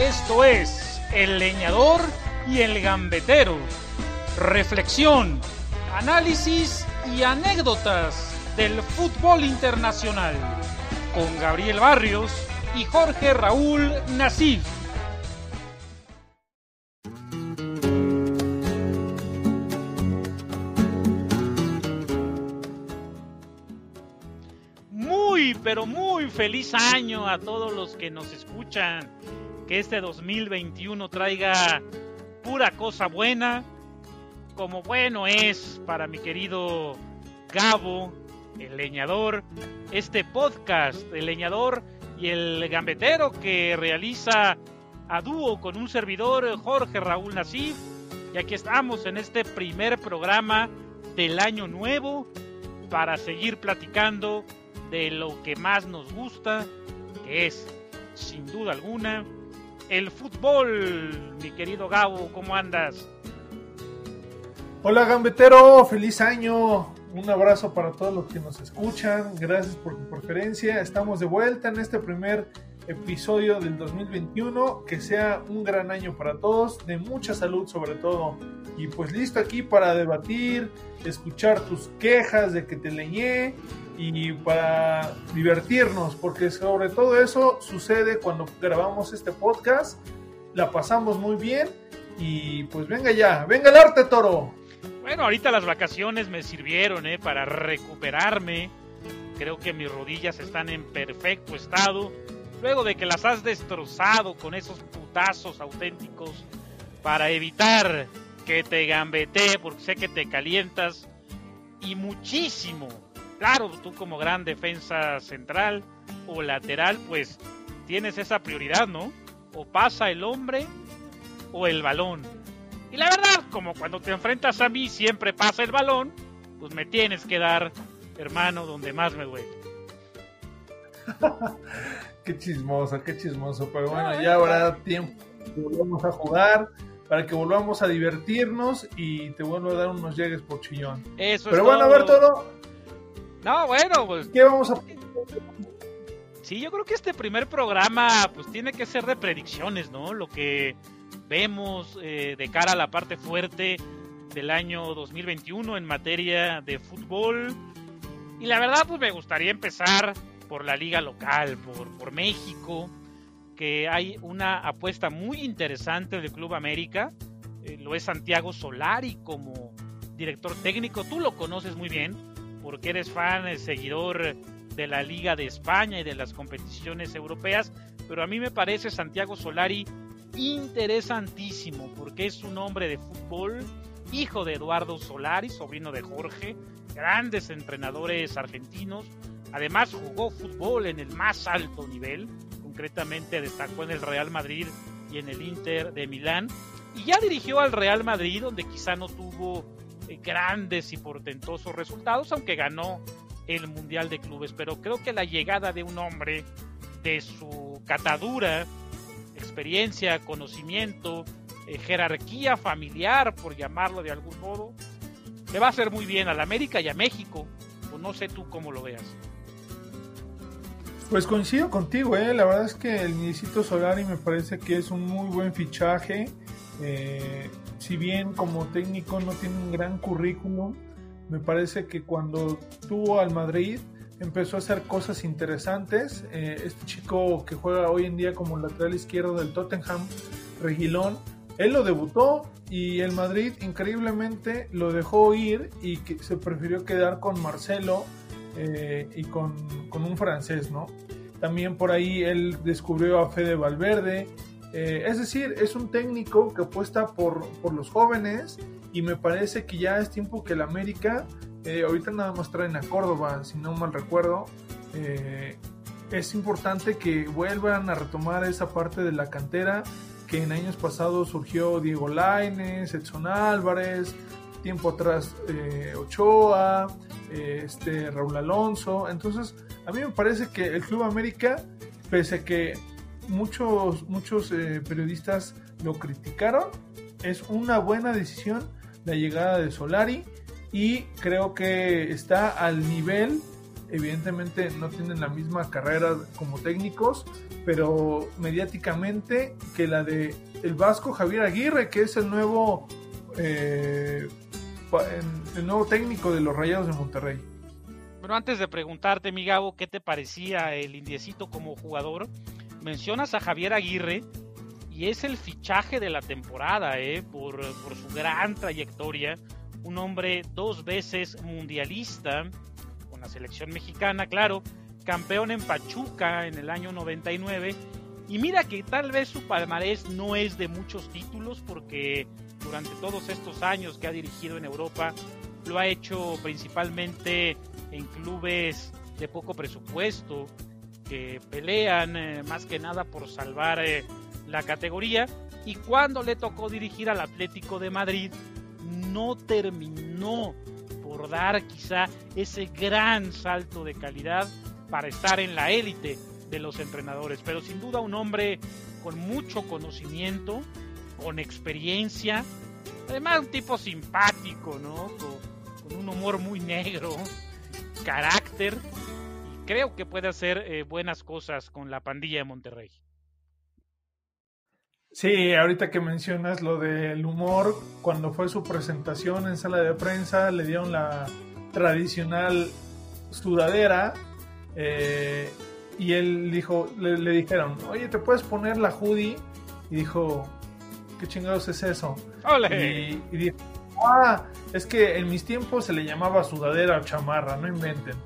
Esto es El Leñador y el Gambetero. Reflexión, análisis y anécdotas del fútbol internacional. Con Gabriel Barrios y Jorge Raúl Nasif. Pero muy feliz año a todos los que nos escuchan. Que este 2021 traiga pura cosa buena, como bueno es para mi querido Gabo, el leñador, este podcast, el leñador y el gambetero que realiza a dúo con un servidor, Jorge Raúl Nasif. Y aquí estamos en este primer programa del año nuevo para seguir platicando de lo que más nos gusta, que es, sin duda alguna, el fútbol. Mi querido Gabo, ¿cómo andas? Hola Gambetero, feliz año. Un abrazo para todos los que nos escuchan. Gracias por tu preferencia. Estamos de vuelta en este primer episodio del 2021. Que sea un gran año para todos, de mucha salud sobre todo. Y pues listo aquí para debatir, escuchar tus quejas de que te leñé y para divertirnos, porque sobre todo eso sucede cuando grabamos este podcast. La pasamos muy bien y pues venga ya, venga el arte toro. Bueno, ahorita las vacaciones me sirvieron ¿eh? para recuperarme. Creo que mis rodillas están en perfecto estado. Luego de que las has destrozado con esos putazos auténticos para evitar que te gambetee, porque sé que te calientas y muchísimo. Claro, tú como gran defensa central o lateral, pues tienes esa prioridad, ¿no? O pasa el hombre o el balón. Y la verdad, como cuando te enfrentas a mí siempre pasa el balón, pues me tienes que dar, hermano, donde más me duele. qué chismoso, qué chismoso. Pero bueno, ya habrá tiempo que volvamos a jugar, para que volvamos a divertirnos y te vuelvo a dar unos llegues por chillón. Eso Pero bueno, a ver todo. No, bueno, pues. ¿Qué vamos a.? Sí, yo creo que este primer programa, pues tiene que ser de predicciones, ¿no? Lo que vemos eh, de cara a la parte fuerte del año 2021 en materia de fútbol. Y la verdad, pues me gustaría empezar por la liga local, por, por México, que hay una apuesta muy interesante del Club América. Eh, lo es Santiago Solari como director técnico. Tú lo conoces muy bien porque eres fan, seguidor de la Liga de España y de las competiciones europeas. Pero a mí me parece Santiago Solari interesantísimo porque es un hombre de fútbol, hijo de Eduardo Solari, sobrino de Jorge, grandes entrenadores argentinos. Además jugó fútbol en el más alto nivel, concretamente destacó en el Real Madrid y en el Inter de Milán. Y ya dirigió al Real Madrid, donde quizá no tuvo grandes y portentosos resultados, aunque ganó el Mundial de Clubes. Pero creo que la llegada de un hombre de su catadura, experiencia, conocimiento, eh, jerarquía familiar, por llamarlo de algún modo, le va a hacer muy bien a la América y a México. O no sé tú cómo lo veas. Pues coincido contigo, ¿eh? la verdad es que el Nicisito Solari me parece que es un muy buen fichaje. Eh, si bien como técnico no tiene un gran currículum, me parece que cuando tuvo al Madrid empezó a hacer cosas interesantes. Eh, este chico que juega hoy en día como lateral izquierdo del Tottenham, Regilón, él lo debutó y el Madrid increíblemente lo dejó ir y que se prefirió quedar con Marcelo eh, y con, con, un francés, ¿no? También por ahí él descubrió a Fede Valverde. Eh, es decir, es un técnico que apuesta por, por, los jóvenes y me parece que ya es tiempo que el América, eh, ahorita nada más traen a Córdoba, si no mal recuerdo, eh, es importante que vuelvan a retomar esa parte de la cantera que en años pasados surgió Diego Laines, Edson Álvarez, tiempo atrás Ochoa, este Raúl Alonso. Entonces, a mí me parece que el Club América, pese a que muchos, muchos eh, periodistas lo criticaron, es una buena decisión la llegada de Solari y creo que está al nivel evidentemente no tienen la misma carrera como técnicos, pero mediáticamente que la de el Vasco Javier Aguirre, que es el nuevo eh, el nuevo técnico de los Rayados de Monterrey. Bueno, antes de preguntarte, mi Gabo, ¿qué te parecía el indiecito como jugador? Mencionas a Javier Aguirre y es el fichaje de la temporada, ¿eh? por, por su gran trayectoria. Un hombre dos veces mundialista con la selección mexicana, claro, campeón en Pachuca en el año 99. Y mira que tal vez su palmarés no es de muchos títulos porque durante todos estos años que ha dirigido en Europa, lo ha hecho principalmente en clubes de poco presupuesto, que pelean eh, más que nada por salvar eh, la categoría. Y cuando le tocó dirigir al Atlético de Madrid, no terminó por dar quizá ese gran salto de calidad para estar en la élite de los entrenadores. Pero sin duda un hombre con mucho conocimiento, con experiencia, además un tipo simpático, ¿no? Con, un humor muy negro, carácter, creo que puede hacer eh, buenas cosas con la pandilla de Monterrey. Sí, ahorita que mencionas lo del humor, cuando fue su presentación en sala de prensa, le dieron la tradicional sudadera eh, y él dijo, le, le, dijeron, oye, ¿te puedes poner la hoodie? Y dijo, ¿qué chingados es eso? Y, y dijo, ah, es que en mis tiempos se le llamaba sudadera o chamarra, no inventen.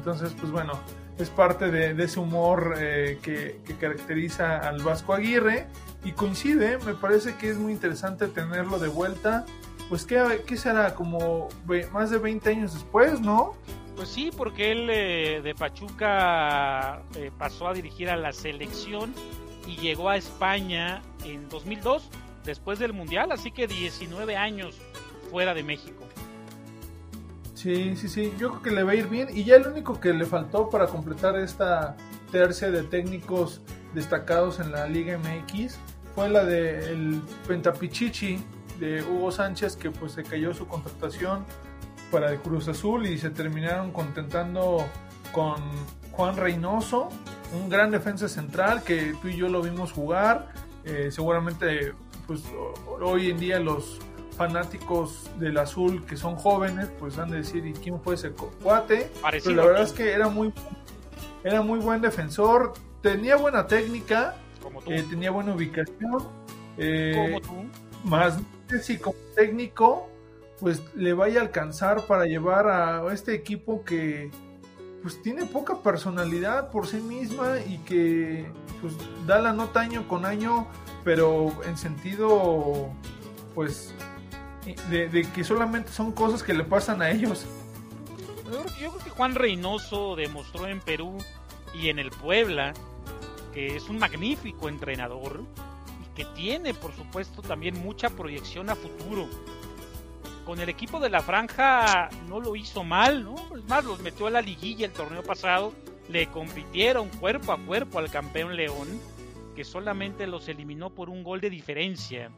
Entonces, pues bueno, es parte de, ese humor eh, que, caracteriza al Vasco Aguirre y coincide, me parece que es muy interesante tenerlo de vuelta. Pues, ¿qué, será? Como más de 20 años después, ¿no? Pues sí, porque él eh, de Pachuca eh, pasó a dirigir a la selección y llegó a España en 2002 después del Mundial, así que 19 años fuera de México. Sí, sí, sí, yo creo que le va a ir bien. Y ya el único que le faltó para completar esta tercia de técnicos destacados en la Liga MX fue la del Pentapichichi de Hugo Sánchez, que pues se cayó su contratación para el Cruz Azul y se terminaron contentando con Juan Reynoso, un gran defensa central que tú y yo lo vimos jugar. Eh, seguramente pues hoy en día los fanáticos del azul que son jóvenes, pues han de decir, ¿y quién fue ese cuate? Pero la verdad es que era muy, era muy buen defensor, tenía buena técnica, eh, tenía buena ubicación. Eh, más si como técnico, pues le vaya a alcanzar para llevar a este equipo que pues tiene poca personalidad por sí misma y que pues da la nota año con año pero en sentido, pues, de, que solamente son cosas que le pasan a ellos. Yo, creo que Juan Reynoso demostró en Perú y en el Puebla que es un magnífico entrenador y que tiene, por supuesto, también mucha proyección a futuro. Con el equipo de la franja no lo hizo mal, ¿no? Es más, los metió a la liguilla el torneo pasado, le compitieron cuerpo a cuerpo al campeón León que solamente los eliminó por un gol de diferencia.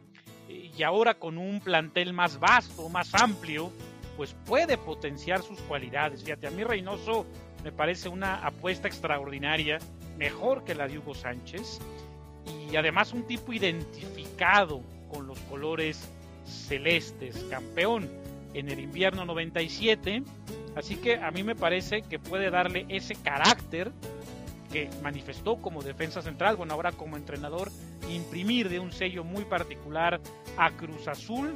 Y ahora con un plantel más vasto, más amplio, pues puede potenciar sus cualidades. Fíjate, a mí Reynoso me parece una apuesta extraordinaria, mejor que la de Hugo Sánchez, y además un tipo identificado con los colores celestes, campeón en el invierno 97, así que a mí me parece que puede darle ese carácter que manifestó como defensa central, bueno, ahora como entrenador, imprimir de un sello muy particular a Cruz Azul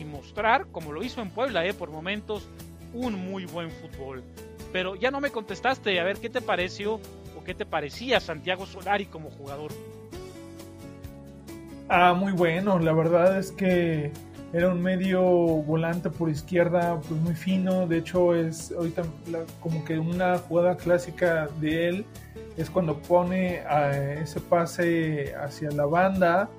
y mostrar, como lo hizo en Puebla, eh, por momentos, un muy buen fútbol. Pero ya no me contestaste, a ver qué te pareció o qué te parecía Santiago Solari como jugador. Ah, muy bueno, la verdad es que era un medio volante por izquierda, pues muy fino. De hecho, es ahorita como que una jugada clásica de él es cuando pone a ese pase hacia la banda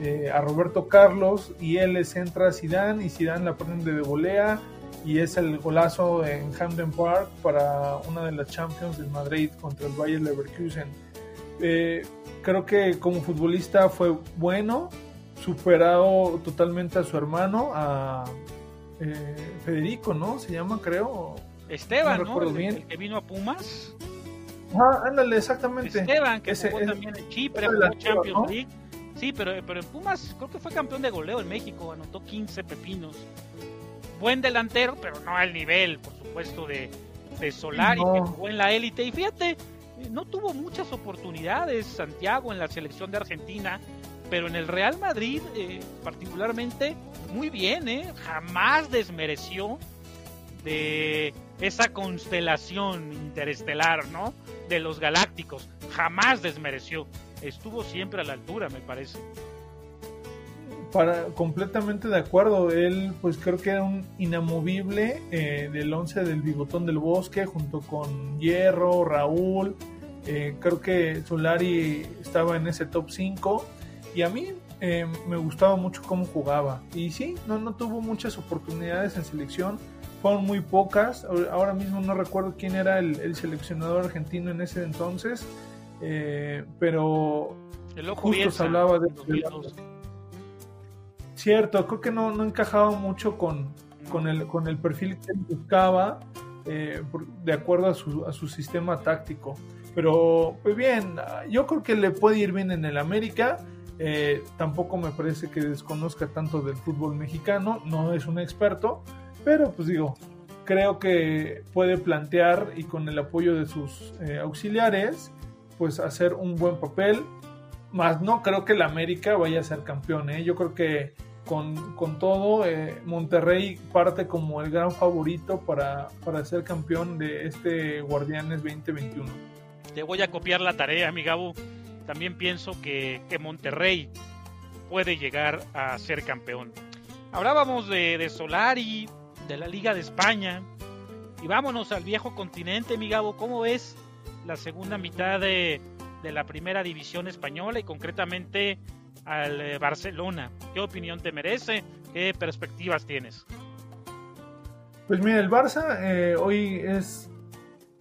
eh, a Roberto Carlos y él les entra a Zidane y Zidane la prende de volea y es el golazo en Hampden Park para una de las Champions del Madrid contra el Bayer Leverkusen. Eh, creo que como futbolista fue bueno, superado totalmente a su hermano, a eh, Federico, ¿no? Se llama, creo. Esteban, ¿no? El, que vino a Pumas. Ah, ándale, exactamente. Esteban, que jugó también en Chipre, jugó Champions League. Sí, pero, pero en Pumas creo que fue campeón de goleo en México, anotó 15 pepinos. Buen delantero, pero no al nivel, por supuesto, de, de Solari, que jugó en la élite. Y fíjate, no tuvo muchas oportunidades Santiago en la selección de Argentina, pero en el Real Madrid, eh, particularmente, muy bien, ¿eh? Jamás desmereció de esa constelación interestelar, ¿no? De los galácticos. Jamás desmereció. Estuvo siempre a la altura, me parece. Para, completamente de acuerdo. Él, pues creo que era un inamovible eh, del 11 del Bigotón del Bosque, junto con Hierro, Raúl. Eh, creo que Solari estaba en ese top 5. Y a mí eh, me gustaba mucho cómo jugaba. Y sí, no, no tuvo muchas oportunidades en selección fueron muy pocas. Ahora mismo no recuerdo quién era el, seleccionador argentino en ese entonces, eh, pero justo se hablaba de, Cierto, creo que no, no encajaba mucho con, con, el, con el perfil que buscaba, eh, de acuerdo a su, a su sistema táctico. Pero, pues bien, yo creo que le puede ir bien en el América. Eh, tampoco me parece que desconozca tanto del fútbol mexicano, no es un experto, pero pues digo, creo que puede plantear y con el apoyo de sus eh, auxiliares, pues hacer un buen papel. Más no creo que el América vaya a ser campeón. ¿eh? Yo creo que con, con todo, Monterrey parte como el gran favorito para, para ser campeón de este Guardianes 2021. Te voy a copiar la tarea, mi Gabo. También pienso que, Monterrey puede llegar a ser campeón. Hablábamos de, de Solari, de la Liga de España. Y vámonos al viejo continente, mi Gabo. ¿Cómo ves la segunda mitad de, la primera división española y concretamente al eh, Barcelona? ¿Qué opinión te merece? ¿Qué perspectivas tienes? Pues mira, el Barça eh, hoy es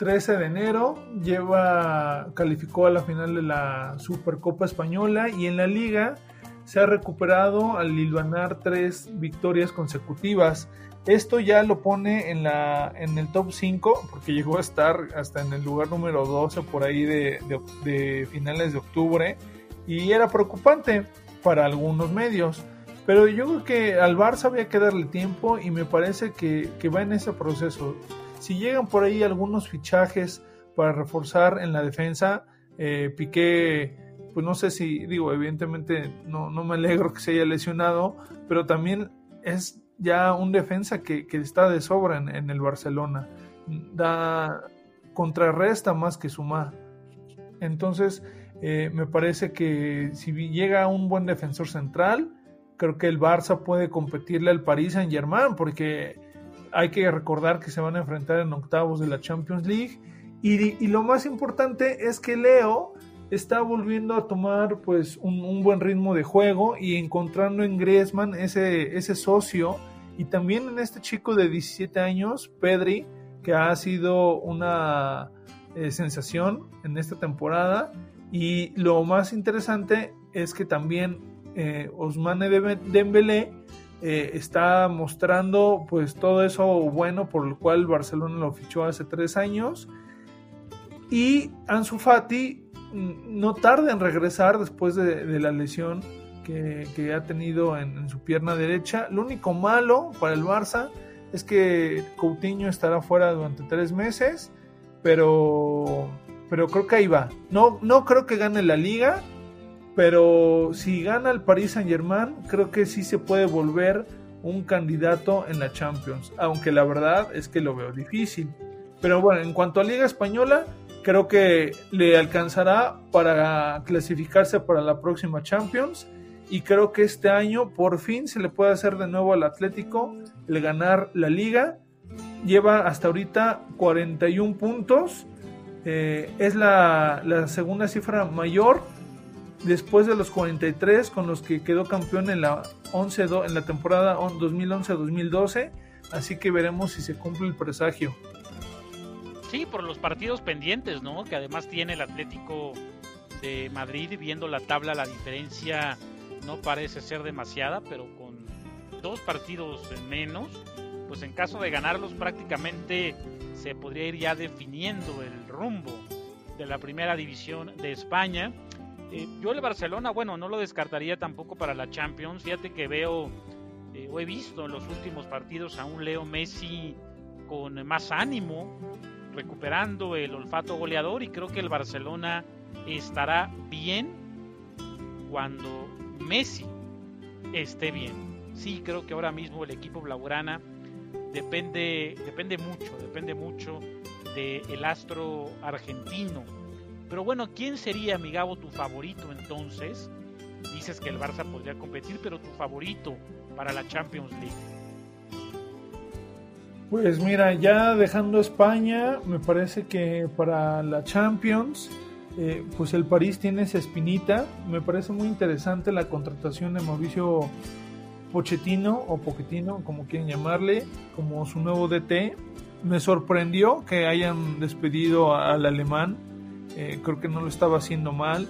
13 de enero, lleva, calificó a la final de la Supercopa Española y en la liga se ha recuperado al hilvanar tres victorias consecutivas. Esto ya lo pone en, la, en el top 5 porque llegó a estar hasta en el lugar número 12 por ahí de, finales de octubre y era preocupante para algunos medios. Pero yo creo que al Barça había que darle tiempo y me parece que, va en ese proceso. Si llegan por ahí algunos fichajes para reforzar en la defensa, eh, Piqué, pues no sé si, digo, evidentemente no, no me alegro que se haya lesionado, pero también es ya un defensa que, está de sobra en, el Barcelona. Da contrarresta más que suma. Entonces, eh, me parece que si llega un buen defensor central, creo que el Barça puede competirle al Paris Saint Germain, porque hay que recordar que se van a enfrentar en octavos de la Champions League. Y, lo más importante es que Leo está volviendo a tomar pues un, buen ritmo de juego y encontrando en Griezmann ese, ese socio y también en este chico de 17 años, Pedri, que ha sido una eh, sensación en esta temporada. Y lo más interesante es que también eh, Osmane Dembélé eh, está mostrando pues todo eso bueno por lo cual Barcelona lo fichó hace tres años. Y Ansu Fati mm, no tarda en regresar después de la lesión que, ha tenido en, su pierna derecha. Lo único malo para el Barça es que Coutinho estará fuera durante tres meses, pero, pero creo que ahí va. No, no creo que gane la liga, pero si gana el Paris Saint Germain, creo que sí se puede volver un candidato en la Champions, aunque la verdad es que lo veo difícil. Pero bueno, en cuanto a Liga Española, creo que le alcanzará para clasificarse para la próxima Champions y creo que este año por fin se le puede hacer de nuevo al Atlético el ganar la liga. Lleva hasta ahorita 41 puntos. Eh, es la, segunda cifra mayor después de los 43 con los que quedó campeón en la, 11, en la temporada 2011-2012. Así que veremos si se cumple el presagio. Sí, por los partidos pendientes, ¿no? Que además tiene el Atlético de Madrid, viendo la tabla, la diferencia no parece ser demasiada, pero con dos partidos menos, pues en caso de ganarlos prácticamente se podría ir ya definiendo el rumbo de la primera división de España. Eh, yo el Barcelona, bueno, no lo descartaría tampoco para la Champions. Fíjate que veo eh, o he visto en los últimos partidos a un Leo Messi con más ánimo, recuperando el olfato goleador y creo que el Barcelona estará bien cuando Messi esté bien. Sí, creo que ahora mismo el equipo blaugrana depende, depende mucho, depende mucho del astro argentino. Pero bueno, ¿quién sería, mi Gabo, tu favorito entonces? Dices que el Barça podría competir, pero tu favorito para la Champions League. Pues mira, ya dejando España, me parece que para la Champions, eh, pues el París tiene esa espinita. Me parece muy interesante la contratación de Mauricio Pochettino o Pochettino, como quieren llamarle, como su nuevo DT. Me sorprendió que hayan despedido al alemán. Eh, creo que no lo estaba haciendo mal.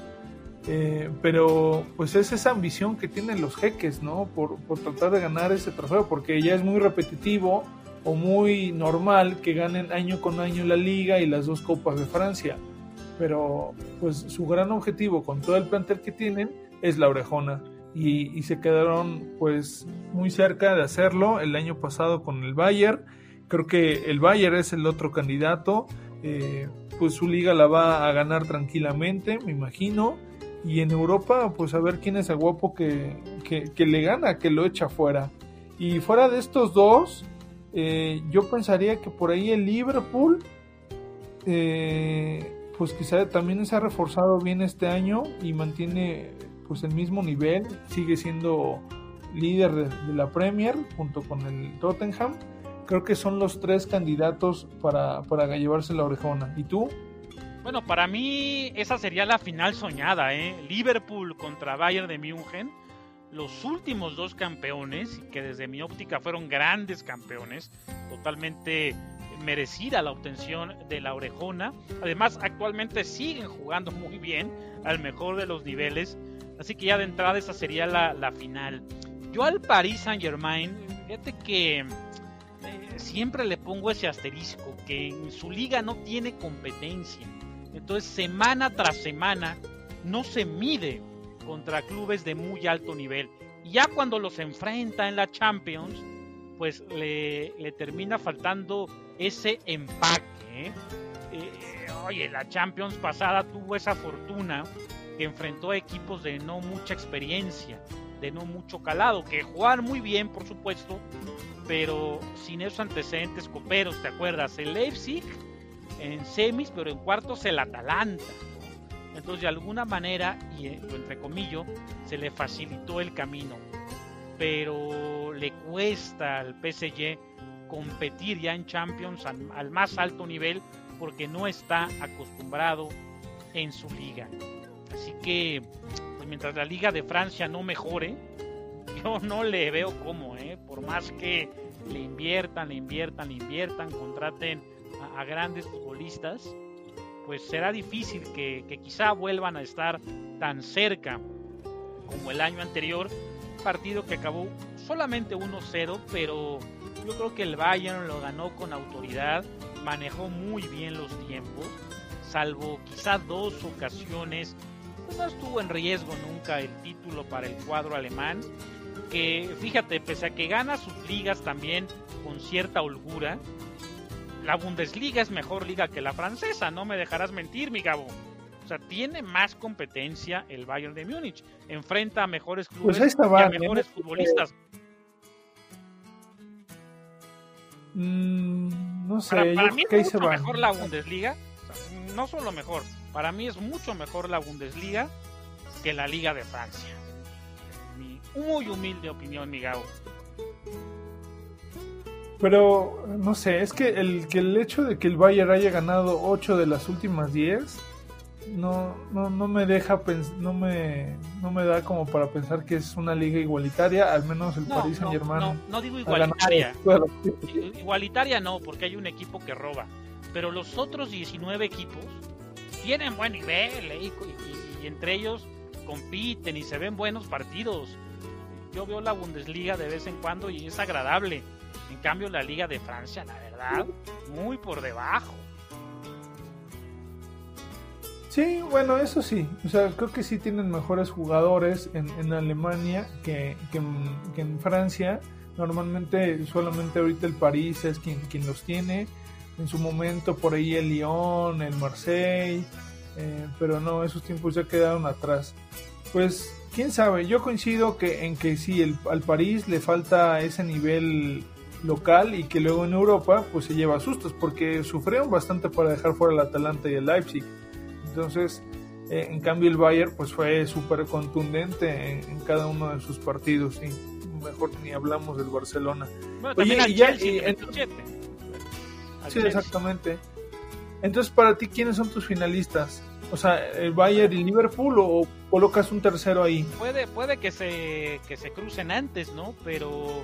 Eh, pero pues es esa ambición que tienen los jeques, ¿no? Por, por, tratar de ganar ese trofeo, porque ya es muy repetitivo o muy normal que ganen año con año la liga y las dos copas de Francia. Pero pues su gran objetivo con todo el plantel que tienen es la orejona y, se quedaron pues muy cerca de hacerlo el año pasado con el Bayern. Creo que el Bayern es el otro candidato, eh, pues su liga la va a ganar tranquilamente, me imagino. Y en Europa, pues a ver quién es el guapo que, que, le gana, que lo echa fuera. Y fuera de estos dos, eh, yo pensaría que por ahí el Liverpool, eh, pues quizá también se ha reforzado bien este año y mantiene pues el mismo nivel, sigue siendo líder de, la Premier junto con el Tottenham. Creo que son los tres candidatos para, para llevarse la orejona. ¿Y tú? Bueno, para mí esa sería la final soñada, ¿eh? Liverpool contra Bayern de München. Los últimos dos campeones, que desde mi óptica fueron grandes campeones, totalmente merecida la obtención de la orejona. Además, actualmente siguen jugando muy bien, al mejor de los niveles. Así que ya de entrada esa sería la, final. Yo al Paris Saint Germain, fíjate que siempre le pongo ese asterisco, que en su liga no tiene competencia. Entonces semana tras semana no se mide contra clubes de muy alto nivel. Y ya cuando los enfrenta en la Champions, pues le, termina faltando ese empaque. ¿eh? Eh, oye, la Champions pasada tuvo esa fortuna que enfrentó a equipos de no mucha experiencia, de no mucho calado, que jugaban muy bien, por supuesto, pero sin esos antecedentes coperos, ¿te acuerdas? El Leipzig en semis, pero en cuartos el Atalanta. Entonces, de alguna manera, y eh, entre comillas, se le facilitó el camino. Pero le cuesta al PSG competir ya en Champions al más alto nivel porque no está acostumbrado en su liga. Así que, pues mientras la Liga de Francia no mejore, yo no le veo cómo, ¿eh? por más que le inviertan, le inviertan, le inviertan, contraten a, grandes futbolistas, pues será difícil que, que, quizá vuelvan a estar tan cerca como el año anterior, partido que acabó solamente 1-0, pero yo creo que el Bayern lo ganó con autoridad, manejó muy bien los tiempos, salvo quizá dos ocasiones no estuvo en riesgo nunca el título para el cuadro alemán, que fíjate, pese a que gana sus ligas también con cierta holgura, la Bundesliga es mejor liga que la francesa, no me dejarás mentir, mi Gabo. O sea, tiene más competencia el Bayern de Múnich. Enfrenta a mejores clubes pues y a mejores futbolistas. Mm, no sé, para, mí es mucho mejor la Bundesliga. no solo mejor, para mí es mucho mejor la Bundesliga que la Liga de Francia. Muy humilde opinión, mi Pero, no sé, es que el, que el hecho de que el Bayern haya ganado 8 de las últimas 10 no, no, no me deja no me, no me da como para pensar que es una liga igualitaria, al menos el Paris Saint Germain. No, no, digo igualitaria. Igualitaria no, porque hay un equipo que roba. Pero los otros 19 equipos tienen buen nivel ¿eh? y, entre ellos compiten y se ven buenos partidos. Yo veo la Bundesliga de vez en cuando y es agradable. En cambio, la Liga de Francia, la verdad, muy por debajo. Sí, bueno, eso sí. O sea, creo que sí tienen mejores jugadores en, en Alemania que, en, Francia. Normalmente, solamente ahorita el París es quien, quien los tiene. En su momento, por ahí el Lyon, el Marseille. Eh, pero no, esos tiempos ya quedaron atrás. Pues, quién sabe. Yo coincido que en que sí, el, al París le falta ese nivel local y que luego en Europa pues se lleva sustos porque sufrieron bastante para dejar fuera el Atalanta y el Leipzig entonces, eh, en cambio el Bayern pues fue súper contundente en, cada uno de sus partidos y mejor ni hablamos del Barcelona. Oye, y ya, sí, exactamente. Entonces, para ti, ¿quiénes son tus finalistas? O sea, el Bayern y Liverpool o colocas un tercero ahí? Puede, puede que se, que se crucen antes, ¿no? Pero,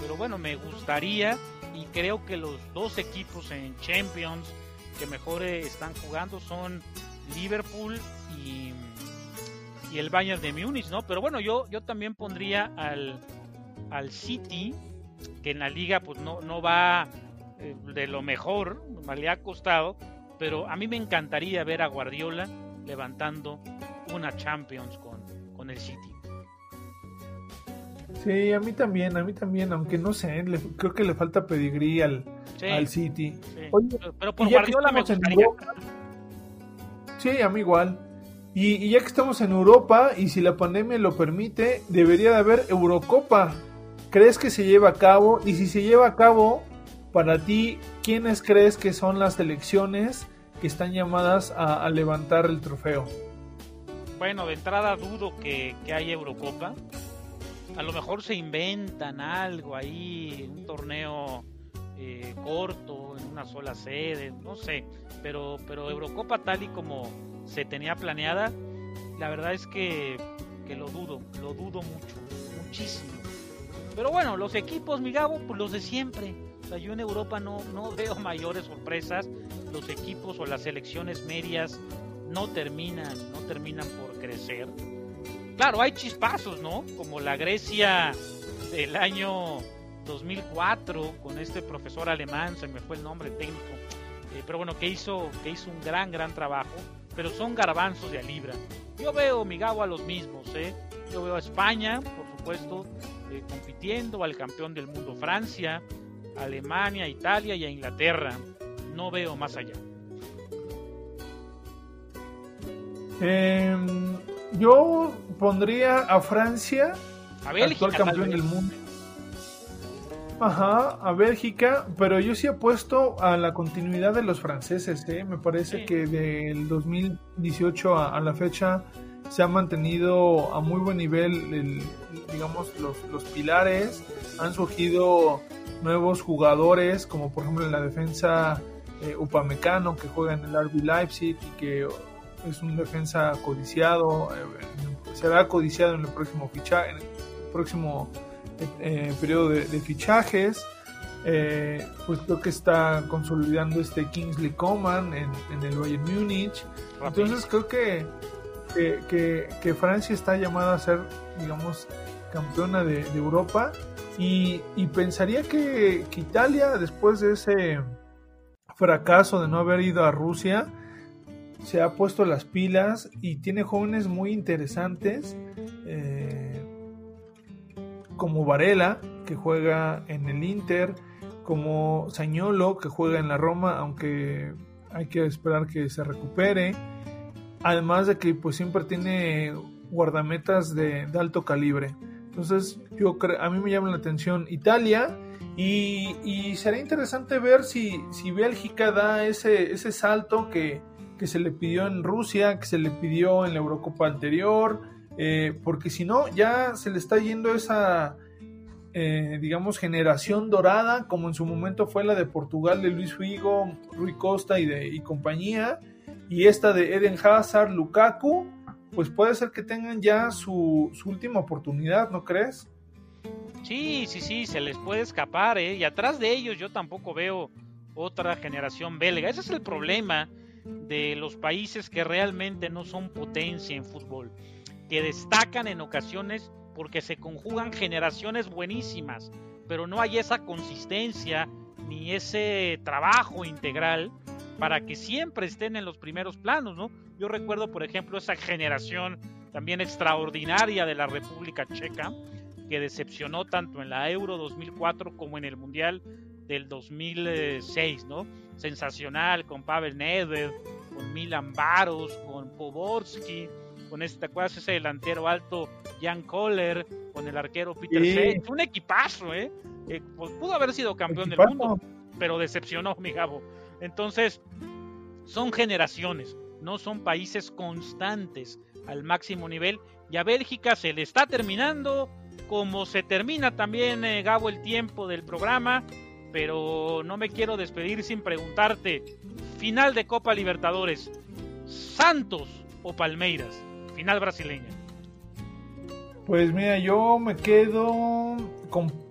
pero bueno, me gustaría y creo que los dos equipos en Champions que mejor eh, están jugando son Liverpool y, y el Bayern de Múnich, ¿no? Pero bueno, yo, yo también pondría al, al City, que en la liga pues no, no va eh, de lo mejor, le ha costado, pero a mí me encantaría ver a Guardiola levantando una Champions con, con el City. Sí, a mí también, a mí también, aunque no sé, creo que le falta pedigrí al, al City. pero por Guardiola me gustaría. Sí, a mí igual. Y, ya que estamos en Europa, y si la pandemia lo permite, debería de haber Eurocopa. ¿Crees que se lleva a cabo? Y si se lleva a cabo, para ti, ¿quiénes crees que son las selecciones que están llamadas a, levantar el trofeo? Bueno, de entrada dudo que, que haya Eurocopa. A lo mejor se inventan algo ahí, un torneo eh, corto, en una sola sede, no sé, pero, pero Eurocopa tal y como se tenía planeada, la verdad es que, que lo dudo, lo dudo mucho, muchísimo. Pero bueno, los equipos, mi Gabo, pues los de siempre. O sea, yo en Europa no, no veo mayores sorpresas. Los equipos o las selecciones medias no terminan, no terminan por crecer. Claro, hay chispazos, ¿no? Como la Grecia del año 2004 con este profesor alemán, se me fue el nombre técnico, eh, pero bueno, que hizo, que hizo un gran, gran trabajo, pero son garbanzos de a libra. Yo veo Migao a los mismos, ¿eh? yo veo a España, por supuesto, eh, compitiendo, al campeón del mundo Francia, Alemania, Italia y a Inglaterra. No veo más allá. Em, yo pondría a Francia, a actual campeón del mundo. Ajá, a Bélgica, pero yo sí apuesto a la continuidad de los franceses, ¿eh? Me parece que del 2018 a, la fecha se ha mantenido a muy buen nivel, digamos, los, los pilares. Han surgido nuevos jugadores, como por ejemplo en la defensa eh, Upamecano, que juega en el RB Leipzig y que es un defensa codiciado, eh, será codiciado en el próximo fichaje, en el próximo eh, periodo de, fichajes. Eh, pues creo que está consolidando este Kingsley Coman en, el Bayern Múnich. Entonces creo que, que, Francia está llamada a ser, digamos, campeona de, Europa. Y, pensaría que, Italia, después de ese fracaso de no haber ido a Rusia, se ha puesto las pilas y tiene jóvenes muy interesantes. Eh, como Varela, que juega en el Inter, como Sañolo, que juega en la Roma, aunque hay que esperar que se recupere. Además de que pues siempre tiene guardametas de, alto calibre. Entonces yo a mí me llama la atención Italia y, y será interesante ver si, si Bélgica da ese, ese salto que, que se le pidió en Rusia, que se le pidió en la Eurocopa anterior, eh, porque si no, ya se le está yendo esa, eh, digamos, generación dorada, como en su momento fue la de Portugal de Luis Figo, Rui Costa y, de, y compañía, y esta de Eden Hazard, Lukaku, pues puede ser que tengan ya su, su última oportunidad, ¿no crees? Sí, sí, sí, se les puede escapar, ¿eh? Y atrás de ellos yo tampoco veo otra generación belga. Ese es el problema de los países que realmente no son potencia en fútbol que destacan en ocasiones porque se conjugan generaciones buenísimas, pero no hay esa consistencia ni ese trabajo integral para que siempre estén en los primeros planos, ¿no? Yo recuerdo, por ejemplo, esa generación también extraordinaria de la República Checa, que decepcionó tanto en la Euro 2004 como en el Mundial del 2006, ¿no? Sensacional con Pavel Nedved, con Milan Baros, con Poborski, con este, ¿te acuerdas ese delantero alto Jan Kohler, con el arquero Peter sí. Un equipazo, ¿eh? eh pues, pudo haber sido campeón del mundo, pero decepcionó, mi Gabo. Entonces, son generaciones, no son países constantes al máximo nivel. Y a Bélgica se le está terminando, como se termina también, eh, Gabo, el tiempo del programa. Pero no me quiero despedir sin preguntarte, final de Copa Libertadores, Santos o Palmeiras, final brasileña. Pues mira, yo me quedo con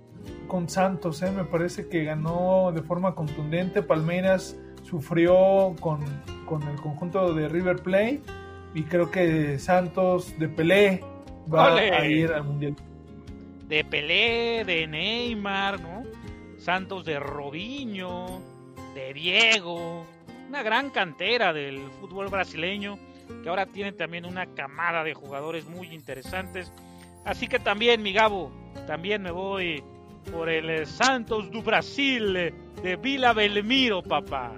con Santos, ¿eh? me parece que ganó de forma contundente. Palmeiras sufrió con, el conjunto de River Plate y creo que Santos de Pelé va a ir al Mundial. De Pelé, de Neymar, ¿no? Santos de Robinho, de Diego, una gran cantera del fútbol brasileño que ahora tiene también una camada de jugadores muy interesantes. Así que también, mi Gabo, también me voy por el eh, Santos do Brasil eh, de Vila Belmiro, papá.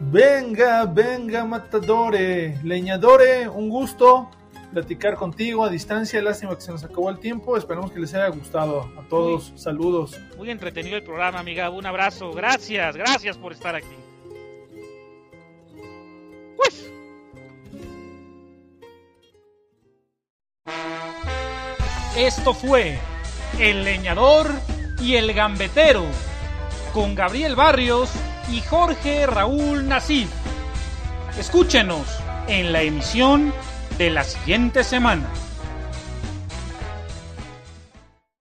Venga, venga, matadore, leñadore, un gusto platicar contigo a distancia. Lástima que se nos acabó el tiempo. Esperamos que les haya gustado. A todos, saludos. Muy entretenido el programa, amiga. Un abrazo. Gracias, gracias por estar aquí. Pues. Esto fue el leñador y el gambetero, con Gabriel Barrios y Jorge Raúl Nasif. Escúchenos en la emisión de la siguiente semana.